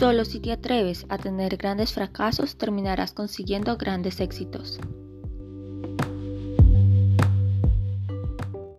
Solo si te atreves a tener grandes fracasos terminarás consiguiendo grandes éxitos.